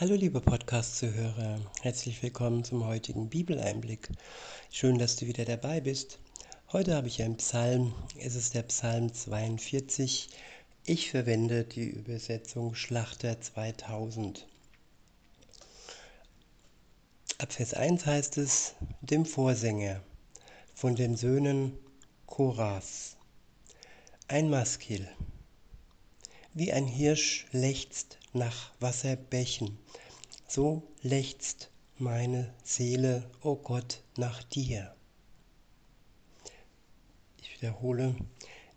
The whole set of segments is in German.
Hallo liebe Podcast-Zuhörer, herzlich willkommen zum heutigen Bibeleinblick. Schön, dass du wieder dabei bist. Heute habe ich einen Psalm, es ist der Psalm 42. Ich verwende die Übersetzung Schlachter 2000. Ab Vers 1 heißt es, dem Vorsänger von den Söhnen Koras. Ein Maskil. Wie ein Hirsch lechzt nach Wasserbächen, so lechzt meine Seele, o oh Gott, nach dir. Ich wiederhole,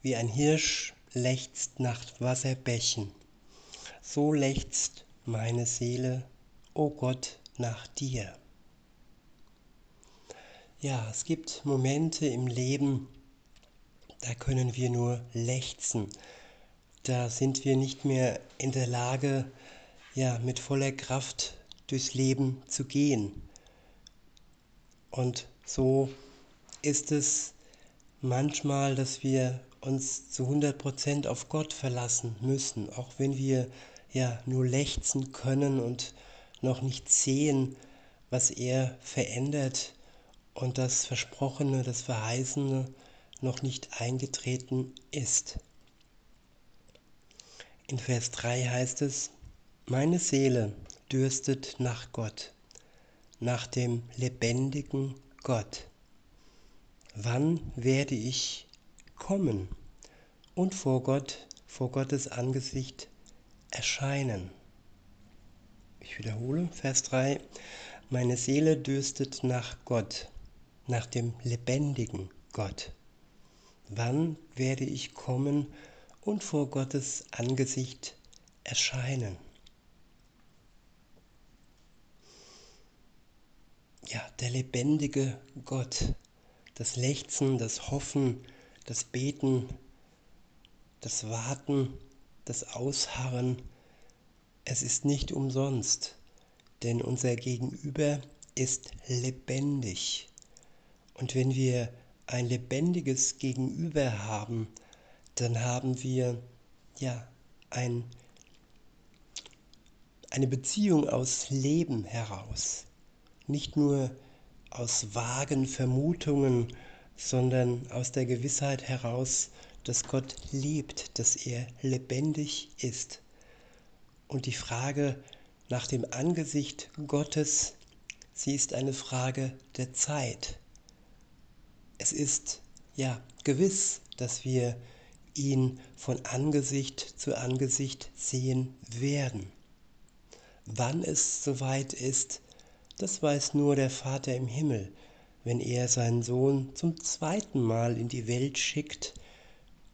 wie ein Hirsch lechzt nach Wasserbächen, so lechzt meine Seele, o oh Gott, nach dir. Ja, es gibt Momente im Leben, da können wir nur lechzen, da sind wir nicht mehr in der Lage, ja, mit voller Kraft durchs Leben zu gehen. Und so ist es manchmal, dass wir uns zu 100% auf Gott verlassen müssen, auch wenn wir ja nur lechzen können und noch nicht sehen, was er verändert und das Versprochene, das Verheißene noch nicht eingetreten ist. In Vers 3 heißt es, meine Seele dürstet nach Gott, nach dem lebendigen Gott. Wann werde ich kommen und vor Gott, vor Gottes Angesicht erscheinen? Ich wiederhole, Vers 3, meine Seele dürstet nach Gott, nach dem lebendigen Gott. Wann werde ich kommen und vor Gottes Angesicht erscheinen. Ja, der lebendige Gott, das Lechzen, das Hoffen, das Beten, das Warten, das Ausharren, es ist nicht umsonst, denn unser Gegenüber ist lebendig. Und wenn wir ein lebendiges Gegenüber haben, dann haben wir ja ein, eine Beziehung aus Leben heraus. Nicht nur aus vagen Vermutungen, sondern aus der Gewissheit heraus, dass Gott lebt, dass er lebendig ist. Und die Frage nach dem Angesicht Gottes, sie ist eine Frage der Zeit. Es ist ja gewiss, dass wir ihn von Angesicht zu Angesicht sehen werden. Wann es soweit ist, das weiß nur der Vater im Himmel, wenn er seinen Sohn zum zweiten Mal in die Welt schickt,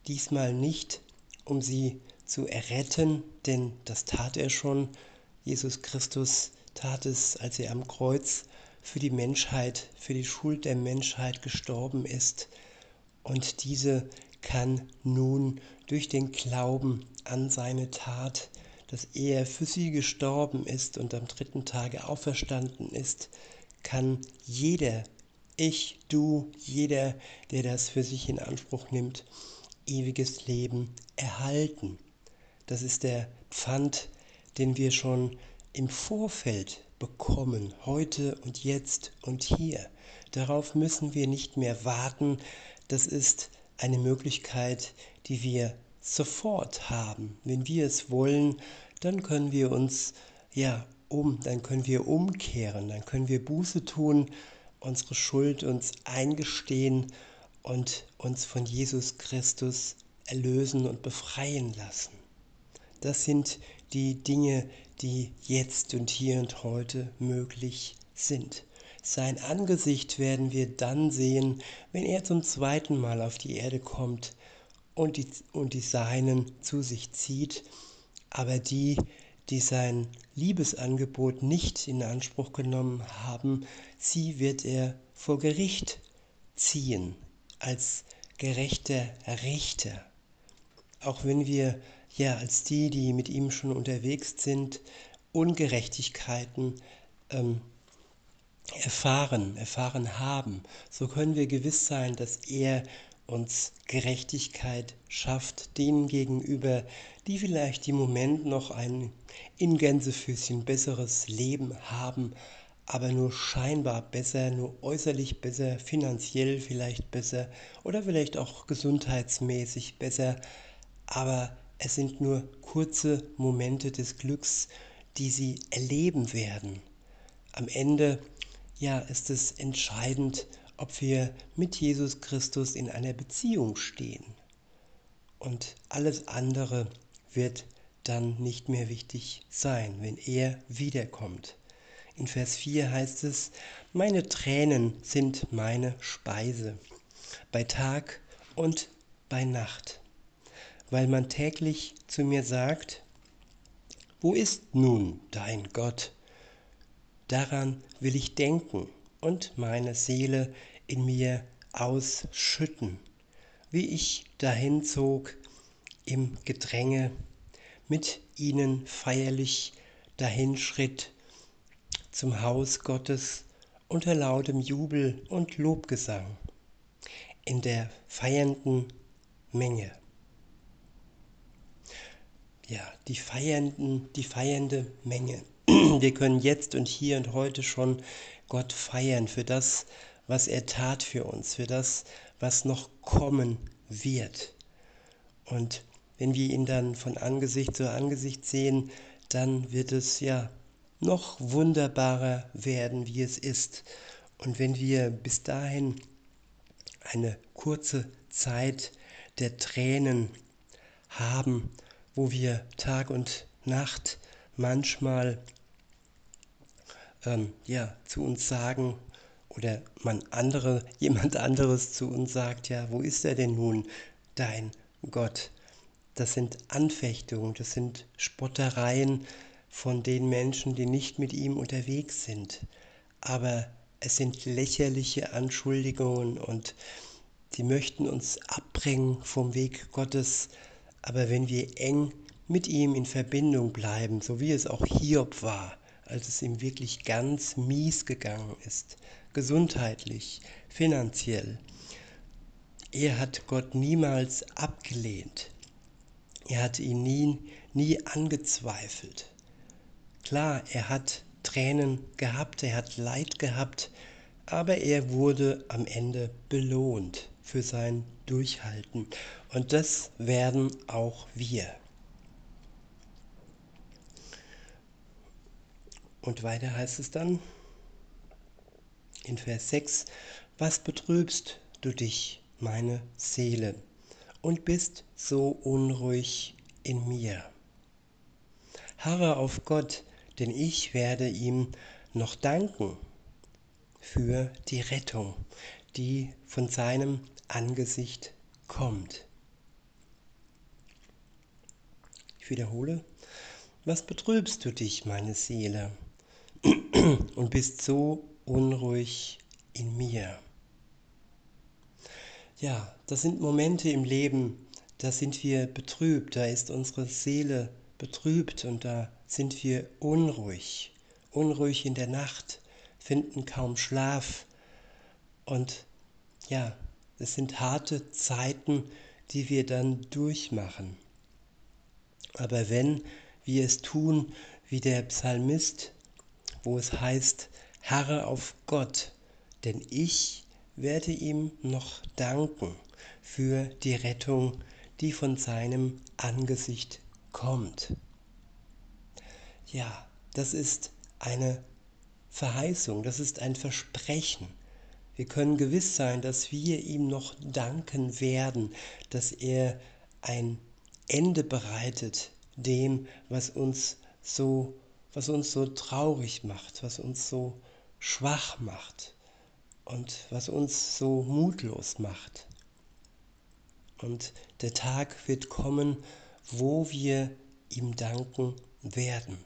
diesmal nicht, um sie zu erretten, denn das tat er schon. Jesus Christus tat es, als er am Kreuz für die Menschheit, für die Schuld der Menschheit gestorben ist. Und diese kann nun durch den Glauben an seine Tat, dass er für sie gestorben ist und am dritten Tage auferstanden ist, kann jeder, ich, du, jeder, der das für sich in Anspruch nimmt, ewiges Leben erhalten. Das ist der Pfand, den wir schon im Vorfeld bekommen, heute und jetzt und hier. Darauf müssen wir nicht mehr warten. Das ist eine Möglichkeit, die wir sofort haben. Wenn wir es wollen, dann können wir uns ja um, dann können wir umkehren, dann können wir Buße tun, unsere Schuld uns eingestehen und uns von Jesus Christus erlösen und befreien lassen. Das sind die Dinge, die jetzt und hier und heute möglich sind. Sein Angesicht werden wir dann sehen, wenn er zum zweiten Mal auf die Erde kommt und die, und die Seinen zu sich zieht, aber die, die sein Liebesangebot nicht in Anspruch genommen haben, sie wird er vor Gericht ziehen als gerechter Richter. Auch wenn wir ja als die, die mit ihm schon unterwegs sind, Ungerechtigkeiten ähm, erfahren, erfahren haben, so können wir gewiss sein, dass er uns Gerechtigkeit schafft, denen gegenüber, die vielleicht im Moment noch ein in Gänsefüßchen besseres Leben haben, aber nur scheinbar besser, nur äußerlich besser, finanziell vielleicht besser oder vielleicht auch gesundheitsmäßig besser, aber es sind nur kurze Momente des Glücks, die sie erleben werden. Am Ende ja, ist es entscheidend, ob wir mit Jesus Christus in einer Beziehung stehen. Und alles andere wird dann nicht mehr wichtig sein, wenn er wiederkommt. In Vers 4 heißt es, meine Tränen sind meine Speise, bei Tag und bei Nacht, weil man täglich zu mir sagt, wo ist nun dein Gott? Daran will ich denken und meine Seele in mir ausschütten, wie ich dahin zog im Gedränge, mit ihnen feierlich dahinschritt zum Haus Gottes unter lautem Jubel und Lobgesang in der feiernden Menge. Ja, die feiernden, die feiernde Menge. Wir können jetzt und hier und heute schon Gott feiern für das, was er tat für uns, für das, was noch kommen wird. Und wenn wir ihn dann von Angesicht zu Angesicht sehen, dann wird es ja noch wunderbarer werden, wie es ist. Und wenn wir bis dahin eine kurze Zeit der Tränen haben, wo wir Tag und Nacht manchmal ähm, ja, zu uns sagen, oder man andere, jemand anderes zu uns sagt, ja, wo ist er denn nun, dein Gott? Das sind Anfechtungen, das sind Spottereien von den Menschen, die nicht mit ihm unterwegs sind. Aber es sind lächerliche Anschuldigungen und die möchten uns abbringen vom Weg Gottes. Aber wenn wir eng mit ihm in Verbindung bleiben, so wie es auch Hiob war, als es ihm wirklich ganz mies gegangen ist, gesundheitlich, finanziell. Er hat Gott niemals abgelehnt. Er hat ihn nie, nie angezweifelt. Klar, er hat Tränen gehabt, er hat Leid gehabt, aber er wurde am Ende belohnt für sein Durchhalten. Und das werden auch wir. Und weiter heißt es dann in Vers 6, was betrübst du dich, meine Seele, und bist so unruhig in mir? Harre auf Gott, denn ich werde ihm noch danken für die Rettung, die von seinem Angesicht kommt. Ich wiederhole, was betrübst du dich, meine Seele? Und bist so unruhig in mir. Ja, das sind Momente im Leben, da sind wir betrübt, da ist unsere Seele betrübt und da sind wir unruhig, unruhig in der Nacht, finden kaum Schlaf und ja, es sind harte Zeiten, die wir dann durchmachen. Aber wenn wir es tun, wie der Psalmist, wo es heißt, Harre auf Gott, denn ich werde ihm noch danken für die Rettung, die von seinem Angesicht kommt. Ja, das ist eine Verheißung, das ist ein Versprechen. Wir können gewiss sein, dass wir ihm noch danken werden, dass er ein Ende bereitet dem, was uns so was uns so traurig macht, was uns so schwach macht und was uns so mutlos macht. Und der Tag wird kommen, wo wir ihm danken werden.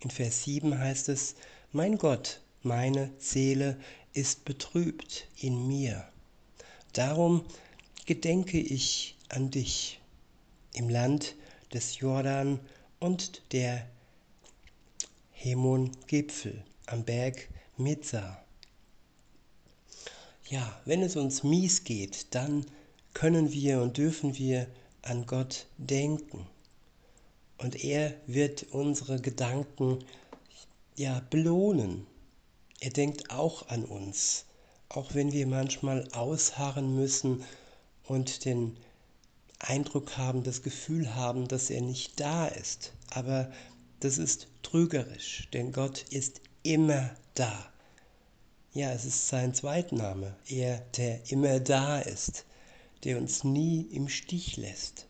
In Vers 7 heißt es, mein Gott, meine Seele ist betrübt in mir. Darum gedenke ich an dich im Land des Jordan und der Hemon-Gipfel am Berg Mizar. ja, wenn es uns mies geht, dann können wir und dürfen wir an Gott denken. Und er wird unsere Gedanken ja belohnen. Er denkt auch an uns, auch wenn wir manchmal ausharren müssen und den Eindruck haben, das Gefühl haben, dass er nicht da ist. Aber das ist trügerisch, denn Gott ist immer da. Ja, es ist sein Zweitname, er, der immer da ist, der uns nie im Stich lässt.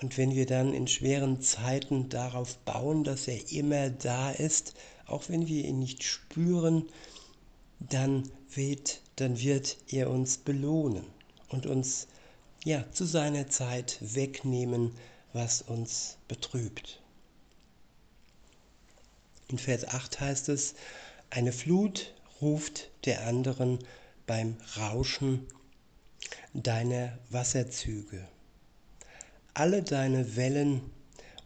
Und wenn wir dann in schweren Zeiten darauf bauen, dass er immer da ist, auch wenn wir ihn nicht spüren, dann wird, dann wird er uns belohnen und uns ja, zu seiner Zeit wegnehmen, was uns betrübt. In Vers 8 heißt es, eine Flut ruft der anderen beim Rauschen deiner Wasserzüge. Alle deine Wellen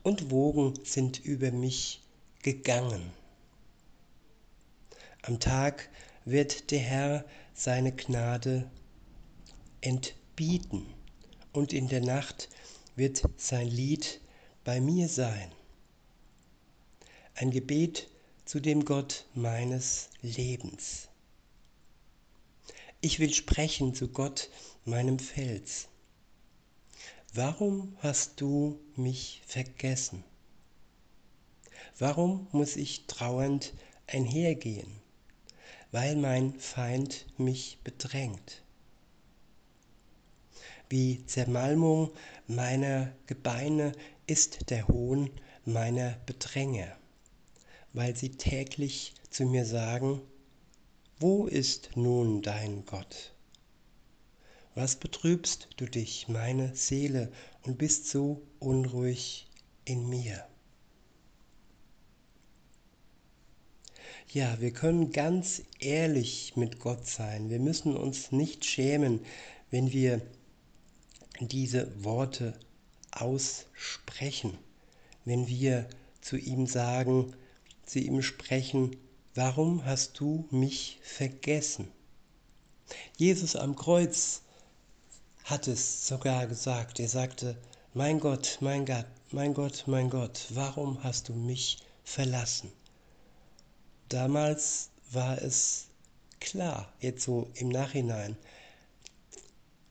und Wogen sind über mich gegangen. Am Tag wird der Herr seine Gnade entbieten und in der Nacht wird sein Lied bei mir sein. Ein Gebet zu dem Gott meines Lebens. Ich will sprechen zu Gott, meinem Fels. Warum hast du mich vergessen? Warum muss ich trauernd einhergehen, weil mein Feind mich bedrängt? Wie Zermalmung meiner Gebeine ist der Hohn meiner Bedränger, weil sie täglich zu mir sagen, wo ist nun dein Gott? Was betrübst du dich, meine Seele, und bist so unruhig in mir? Ja, wir können ganz ehrlich mit Gott sein. Wir müssen uns nicht schämen, wenn wir diese Worte aussprechen, wenn wir zu ihm sagen, zu ihm sprechen, warum hast du mich vergessen? Jesus am Kreuz hat es sogar gesagt. Er sagte, mein Gott, mein Gott, mein Gott, mein Gott, warum hast du mich verlassen? Damals war es klar, jetzt so im Nachhinein,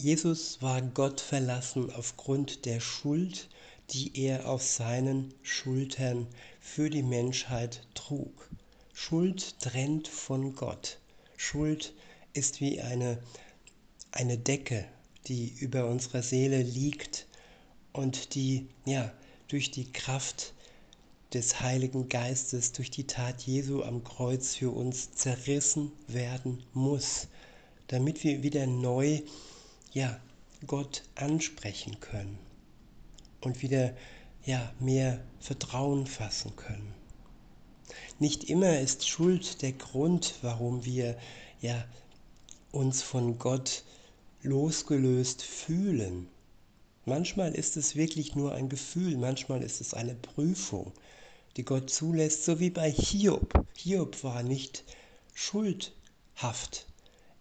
Jesus war Gott verlassen aufgrund der Schuld, die er auf seinen Schultern für die Menschheit trug. Schuld trennt von Gott. Schuld ist wie eine, eine Decke, die über unserer Seele liegt und die ja durch die Kraft des Heiligen Geistes, durch die Tat Jesu am Kreuz für uns zerrissen werden muss, damit wir wieder neu ja, Gott ansprechen können und wieder ja, mehr Vertrauen fassen können. Nicht immer ist Schuld der Grund, warum wir ja, uns von Gott losgelöst fühlen. Manchmal ist es wirklich nur ein Gefühl, manchmal ist es eine Prüfung, die Gott zulässt, so wie bei Hiob. Hiob war nicht schuldhaft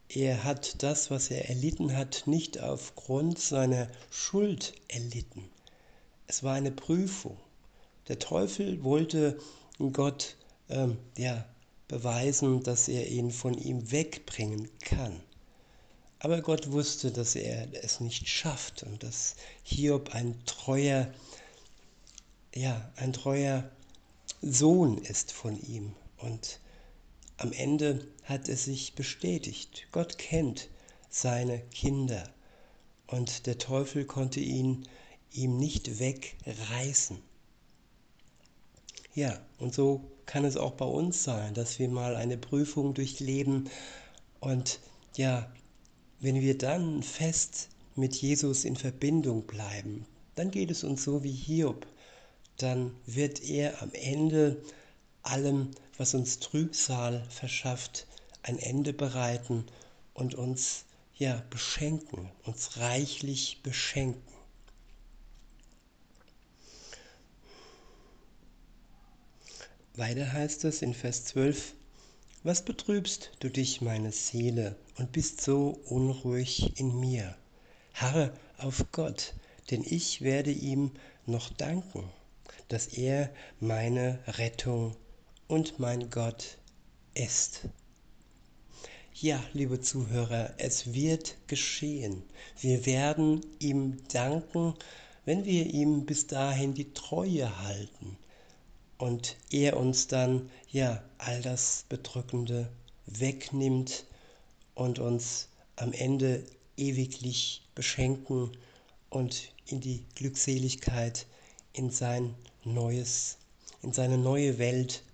er hat das, was er erlitten hat, nicht aufgrund seiner Schuld erlitten. Es war eine Prüfung. Der Teufel wollte Gott ähm, ja, beweisen, dass er ihn von ihm wegbringen kann. Aber Gott wusste, dass er es nicht schafft und dass Hiob ein treuer, ja, ein treuer Sohn ist von ihm. Und am Ende hat es sich bestätigt. Gott kennt seine Kinder und der Teufel konnte ihn ihm nicht wegreißen. Ja, und so kann es auch bei uns sein, dass wir mal eine Prüfung durchleben und ja, wenn wir dann fest mit Jesus in Verbindung bleiben, dann geht es uns so wie Hiob. Dann wird er am Ende allem, was uns Trübsal verschafft, ein Ende bereiten und uns ja beschenken, uns reichlich beschenken. Weiter heißt es in Vers 12, Was betrübst du dich, meine Seele, und bist so unruhig in mir? Harre auf Gott, denn ich werde ihm noch danken, dass er meine Rettung und mein Gott ist. Ja, liebe Zuhörer, es wird geschehen. Wir werden ihm danken, wenn wir ihm bis dahin die Treue halten und er uns dann ja all das Bedrückende wegnimmt und uns am Ende ewiglich beschenken und in die Glückseligkeit, in sein neues, in seine neue Welt